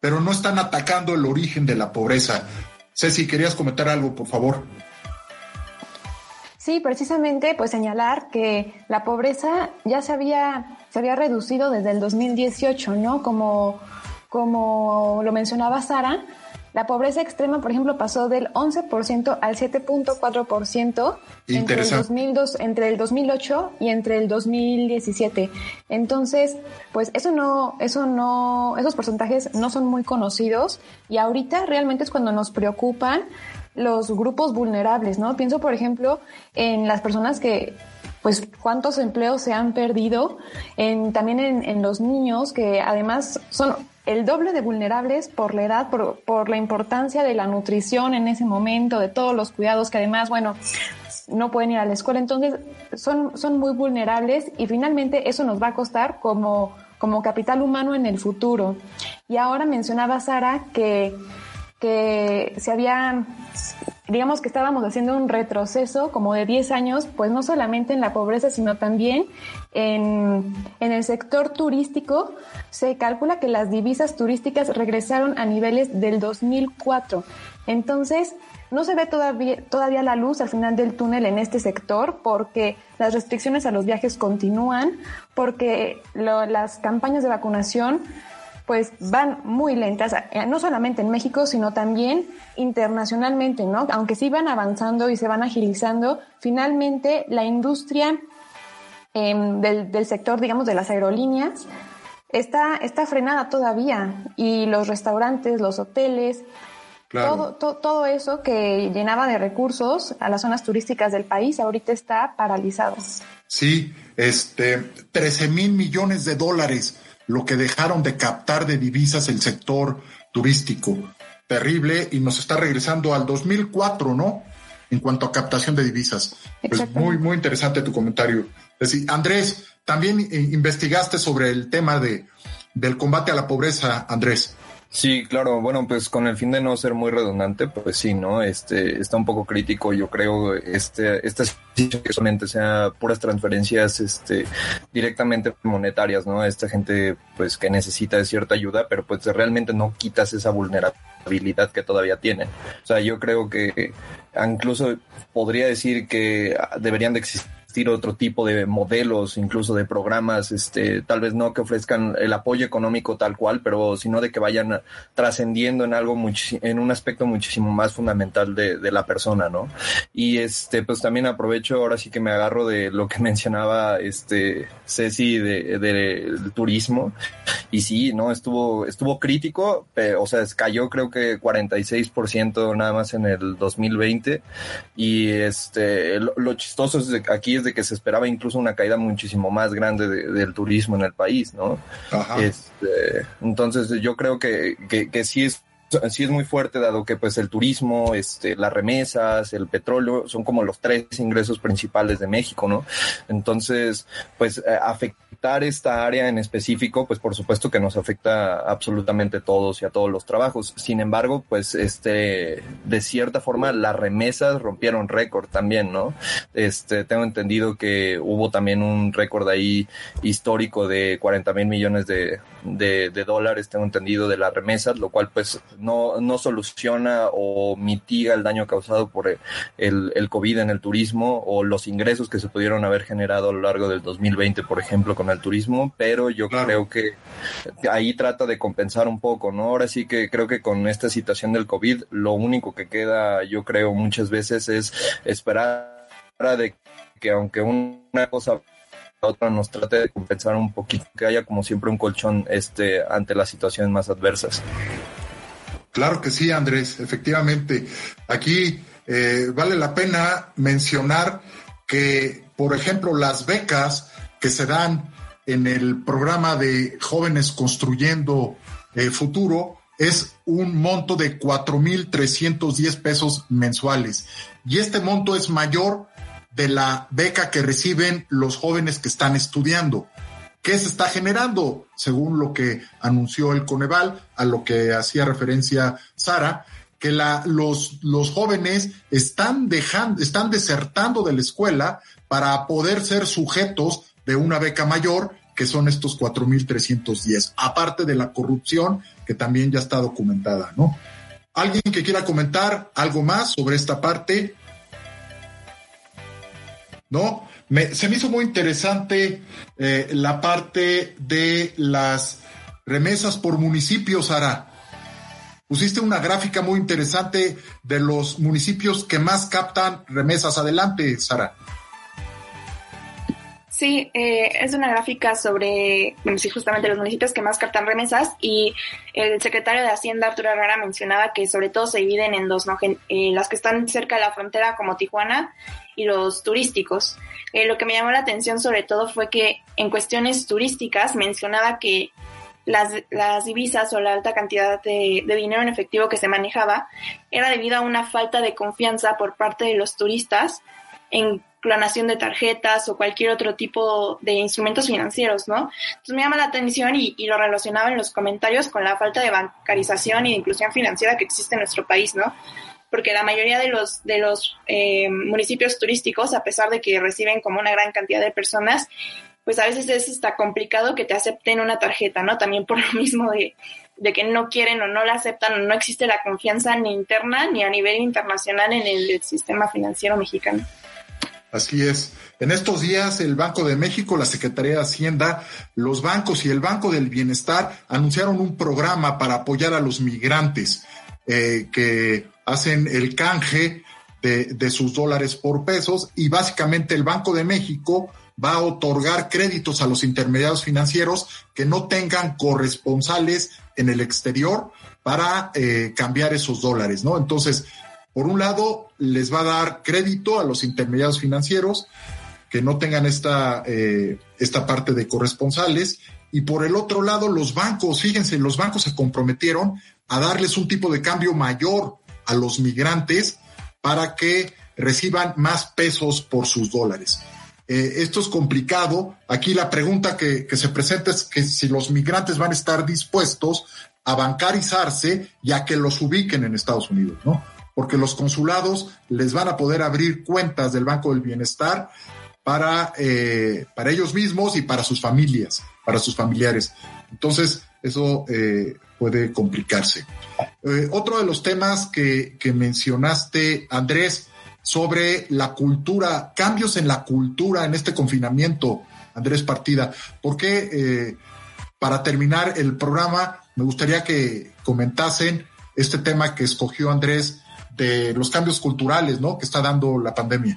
pero no están atacando el origen de la pobreza. Ceci, ¿querías comentar algo, por favor? Sí, precisamente, pues señalar que la pobreza ya se había, se había reducido desde el 2018, ¿no? Como, como lo mencionaba Sara, la pobreza extrema, por ejemplo, pasó del 11% al 7.4% entre el, 2002, entre el 2008 y entre el 2017. Entonces, pues eso no, eso no, esos porcentajes no son muy conocidos y ahorita realmente es cuando nos preocupan los grupos vulnerables, ¿no? Pienso, por ejemplo, en las personas que, pues, cuántos empleos se han perdido, en, también en, en los niños, que además son el doble de vulnerables por la edad, por, por la importancia de la nutrición en ese momento, de todos los cuidados que además, bueno, no pueden ir a la escuela, entonces son, son muy vulnerables y finalmente eso nos va a costar como, como capital humano en el futuro. Y ahora mencionaba Sara que que se habían, digamos que estábamos haciendo un retroceso como de 10 años, pues no solamente en la pobreza, sino también en, en el sector turístico. Se calcula que las divisas turísticas regresaron a niveles del 2004. Entonces, no se ve todavía, todavía la luz al final del túnel en este sector porque las restricciones a los viajes continúan, porque las campañas de vacunación pues van muy lentas, eh, no solamente en México, sino también internacionalmente, ¿no? Aunque sí van avanzando y se van agilizando, finalmente la industria em, del, sector, digamos, de las aerolíneas, está, está frenada todavía y los restaurantes, los hoteles, todo, todo eso que llenaba de recursos a las zonas turísticas del país ahorita está paralizado. Sí, este, 13 mil millones de dólares lo que dejaron de captar de divisas el sector turístico. Terrible y nos está regresando al 2004, ¿no? En cuanto a captación de divisas. Pues muy, muy interesante tu comentario. decir, Andrés, también eh, investigaste sobre el tema de, del combate a la pobreza, Andrés. Sí, claro, bueno, pues con el fin de no ser muy redundante, pues sí, ¿no? Este, está un poco crítico, yo creo, este, esta que solamente sea puras transferencias, este, directamente monetarias, ¿no? Esta gente, pues, que necesita de cierta ayuda, pero pues realmente no quitas esa vulnerabilidad que todavía tienen. O sea, yo creo que incluso podría decir que deberían de existir otro tipo de modelos, incluso de programas, este, tal vez no que ofrezcan el apoyo económico tal cual, pero sino de que vayan trascendiendo en algo en un aspecto muchísimo más fundamental de, de, la persona, ¿no? Y este, pues también aprovecho ahora sí que me agarro de lo que (laughs) mencionaba este Ceci de, del turismo. Y sí, ¿no? Estuvo, estuvo crítico, o sea, cayó creo que 46% nada más en el 2020. Y este, lo, lo chistoso es de, aquí es de que se esperaba incluso una caída muchísimo más grande del turismo en el país, ¿no? Este, entonces yo creo que, que, que sí es sí es muy fuerte dado que pues el turismo, este, las remesas, el petróleo son como los tres ingresos principales de México, ¿no? Entonces, pues eh, esta área en específico, pues por supuesto que nos afecta absolutamente a todos y a todos los trabajos. Sin embargo, pues este, de cierta forma las remesas rompieron récord también, ¿no? Este, tengo entendido que hubo también un récord ahí histórico de 40 mil millones de, de, de dólares, tengo entendido, de las remesas, lo cual pues no, no soluciona o mitiga el daño causado por el, el COVID en el turismo o los ingresos que se pudieron haber generado a lo largo del 2020, por ejemplo, con el turismo, pero yo creo que ahí trata de compensar un poco, ¿no? Ahora sí que creo que con esta situación del COVID, lo único que queda, yo creo, muchas veces es esperar de que aunque una cosa otra nos trate de compensar un poquito, que haya como siempre un colchón este, ante las situaciones más adversas. Claro que sí, Andrés, efectivamente. Aquí eh, vale la pena mencionar que, por ejemplo, las becas que se dan en el programa de Jóvenes Construyendo eh, Futuro es un monto de 4.310 pesos mensuales. Y este monto es mayor de la beca que reciben los jóvenes que están estudiando. ¿Qué se está generando? Según lo que anunció el Coneval, a lo que hacía referencia Sara, que la, los, los jóvenes están dejando, están desertando de la escuela para poder ser sujetos de una beca mayor, que son estos 4.310, aparte de la corrupción que también ya está documentada, ¿no? ¿Alguien que quiera comentar algo más sobre esta parte? ¿No? Me, se me hizo muy interesante eh, la parte de las remesas por municipios, Sara. Pusiste una gráfica muy interesante de los municipios que más captan remesas. Adelante, Sara. Sí, eh, es una gráfica sobre, bueno, sí, justamente los municipios que más captan remesas y el secretario de Hacienda, Arturo Herrera, mencionaba que sobre todo se dividen en dos, ¿no? Eh, las que están cerca de la frontera como Tijuana y los turísticos. Eh, lo que me llamó la atención sobre todo fue que en cuestiones turísticas mencionaba que las, las divisas o la alta cantidad de, de, dinero en efectivo que se manejaba era debido a una falta de confianza por parte de los turistas en clonación de tarjetas o cualquier otro tipo de instrumentos financieros, ¿no? Entonces me llama la atención y, y lo relacionaba en los comentarios con la falta de bancarización y de inclusión financiera que existe en nuestro país, ¿no? Porque la mayoría de los, de los eh, municipios turísticos, a pesar de que reciben como una gran cantidad de personas, pues a veces es hasta complicado que te acepten una tarjeta, ¿no? También por lo mismo de, que no quieren o no la aceptan no existe la confianza ni interna ni a nivel internacional en el sistema financiero mexicano. Así es. En estos días, el Banco de México, la Secretaría de Hacienda, los bancos y el Banco del Bienestar anunciaron un programa para apoyar a los migrantes eh, que hacen el canje de, sus dólares por pesos y básicamente el Banco de México va a otorgar créditos a los intermediarios financieros que no tengan corresponsales en el exterior para eh, cambiar esos dólares, ¿no? Entonces, por un lado, les va a dar crédito a los intermediarios financieros que no tengan esta, eh, esta parte de corresponsales. Y por el otro lado, los bancos, fíjense, los bancos se comprometieron a darles un tipo de cambio mayor a los migrantes para que reciban más pesos por sus dólares. Eh, esto es complicado. Aquí la pregunta que, que se presenta es que si los migrantes van a estar dispuestos a bancarizarse y a que los ubiquen en Estados Unidos, ¿no? Porque los consulados les van a poder abrir cuentas del Banco del Bienestar para, eh, para ellos mismos y para sus familias, para sus familiares. Entonces, eso eh, puede complicarse. Eh, otro de los temas que, que mencionaste, Andrés, sobre la cultura, cambios en la cultura en este confinamiento, Andrés Partida. Porque para terminar el programa, me gustaría que comentasen este tema que escogió Andrés de los cambios culturales, ¿no? Que está dando la pandemia.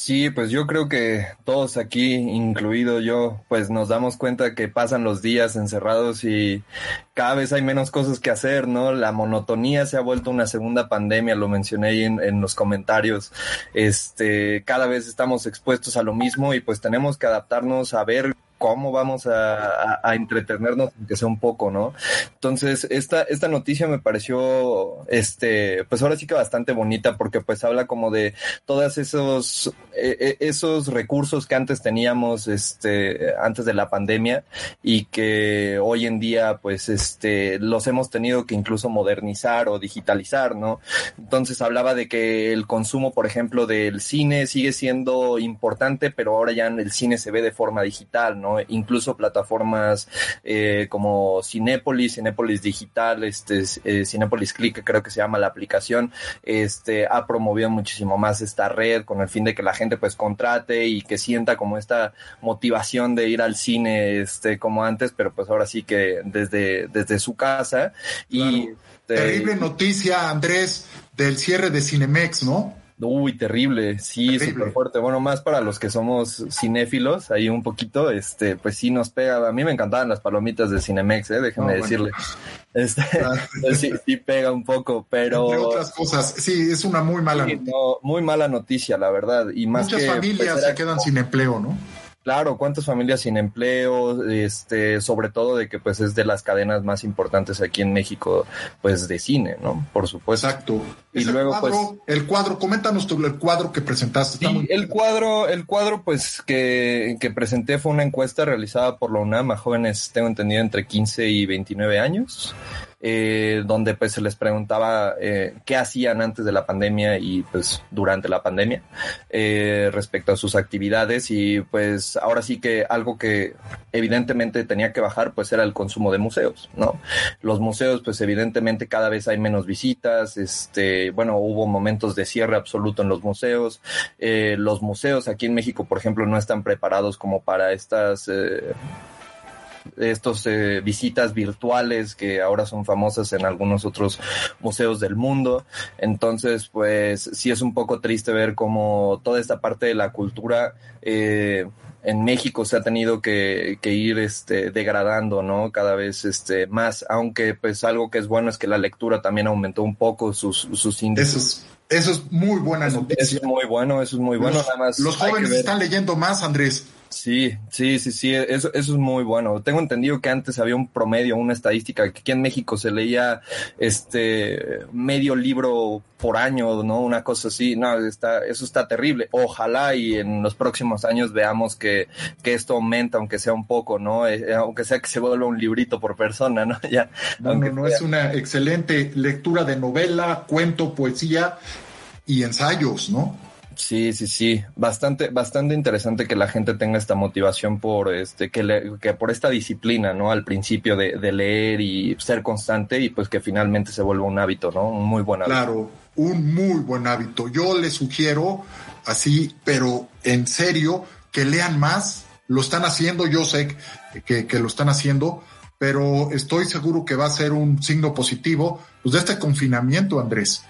Sí, pues yo creo que todos aquí, incluido yo, pues nos damos cuenta que pasan los días encerrados y cada vez hay menos cosas que hacer, ¿no? La monotonía se ha vuelto una segunda pandemia, lo mencioné ahí en, en los comentarios. Este, cada vez estamos expuestos a lo mismo y pues tenemos que adaptarnos a ver cómo vamos a, entretenernos, aunque sea un poco, ¿no? Entonces, esta, esta noticia me pareció, este, pues ahora sí que bastante bonita, porque pues habla como de todos esos, eh, esos recursos que antes teníamos, este, antes de la pandemia, y que hoy en día, pues, este, los hemos tenido que incluso modernizar o digitalizar, ¿no? Entonces hablaba de que el consumo, por ejemplo, del cine sigue siendo importante, pero ahora ya el cine se ve de forma digital, ¿no? Incluso plataformas eh, como Cinépolis, Cinépolis Digital, este, eh, Cinépolis Click, creo que se llama la aplicación, este, ha promovido muchísimo más esta red con el fin de que la gente pues contrate y que sienta como esta motivación de ir al cine, este, como antes, pero pues ahora sí que desde, desde su casa. Y claro. Terrible noticia, Andrés, del cierre de Cinemex, ¿no? Uy, terrible, sí, súper fuerte. Bueno, más para los que somos cinéfilos, ahí un poquito, este, pues sí nos pega. A mí me encantaban las palomitas de Cinemex, eh, déjenme decirle. Este, (laughs) pues sí, sí, pega un poco, pero... Entre otras cosas, sí, es una muy mala noticia. muy mala noticia, la verdad. Y más Muchas pues, familias se quedan sin empleo, ¿no? Claro, cuántas familias sin empleo, este, sobre todo de que pues es de las cadenas más importantes aquí en México, pues de cine, ¿no? Por supuesto. Exacto. Y luego pues el cuadro, coméntanos tú el cuadro que presentaste. Sí, el cuadro, el cuadro pues que, que presenté fue una encuesta realizada por la UNAM a jóvenes, tengo entendido, entre 15 y 29 años eh, donde pues se les preguntaba eh, qué hacían antes de la pandemia y pues durante la pandemia eh, respecto a sus actividades y pues ahora sí que algo que evidentemente tenía que bajar pues era el consumo de museos, ¿no? Los museos pues evidentemente cada vez hay menos visitas, este, bueno, hubo momentos de cierre absoluto en los museos, eh, los museos aquí en México por ejemplo no están preparados como para estas estos eh, visitas virtuales que ahora son famosas en algunos otros museos del mundo. Entonces, pues sí es un poco triste ver cómo toda esta parte de la cultura eh, en México se ha tenido que, ir este, degradando, ¿no? Cada vez este, más, aunque pues algo que es bueno es que la lectura también aumentó un poco sus, sus índices. Eso es, muy buena noticia. Eso es muy bueno, eso es muy bueno. Nada más los jóvenes están leyendo más, Andrés. Sí, sí, sí, sí, eso, eso es muy bueno. Tengo entendido que antes había un promedio, una estadística, que aquí en México se leía este medio libro por año, ¿no? Una cosa así. No, está, eso está terrible. Ojalá y en los próximos años veamos que, que esto aumenta, aunque sea un poco, ¿no? Eh, aunque sea que se vuelva un librito por persona, ¿no? (laughs) ya. No, no, no, es una excelente lectura de novela, cuento, poesía y ensayos, ¿no? Sí, sí, sí, bastante, bastante interesante que la gente tenga esta motivación por este, que, le, que por esta disciplina, ¿no? Al principio de, leer y ser constante y pues que finalmente se vuelva un hábito, ¿no? Un muy buen hábito. Claro, un muy buen hábito. Yo les sugiero así, pero en serio, que lean más. Lo están haciendo, yo sé que, que lo están haciendo, pero estoy seguro que va a ser un signo positivo pues, de este confinamiento, Andrés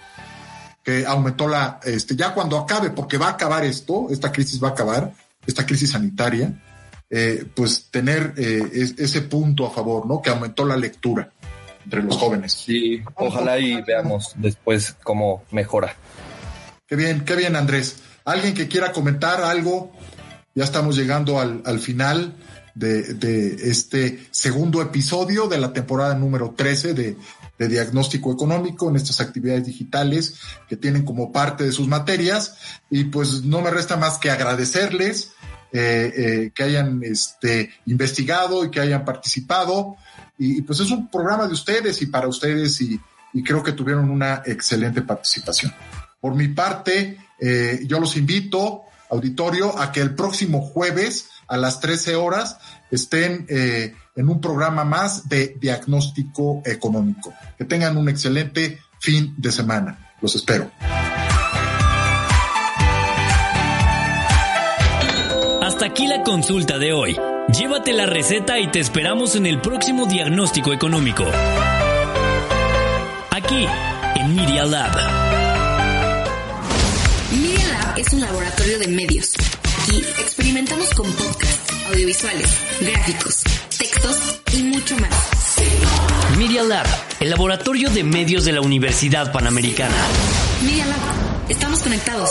que aumentó la, este, ya cuando acabe, porque va a acabar esto, esta crisis va a acabar, esta crisis sanitaria, eh, pues tener eh, ese punto a favor, ¿no? Que aumentó la lectura entre los jóvenes. Sí, ojalá y veamos después cómo mejora. Qué bien, qué bien, Andrés. ¿Alguien que quiera comentar algo? Ya estamos llegando al, al final de, este segundo episodio de la temporada número 13 de diagnóstico económico en estas actividades digitales que tienen como parte de sus materias y pues no me resta más que agradecerles eh, eh, que hayan este, investigado y que hayan participado y, pues es un programa de ustedes y para ustedes y, creo que tuvieron una excelente participación. Por mi parte, eh, yo los invito, auditorio, a que el próximo jueves a las 13 horas estén eh, en un programa más de diagnóstico económico. Que tengan un excelente fin de semana. Los espero. Hasta aquí la consulta de hoy. Llévate la receta y te esperamos en el próximo diagnóstico económico. Aquí, en Media Lab. Media Lab es un laboratorio de medios. Aquí experimentamos con podcasts, audiovisuales, gráficos textos y mucho más. Media Lab, el laboratorio de medios de la Universidad Panamericana. Media Lab, estamos conectados.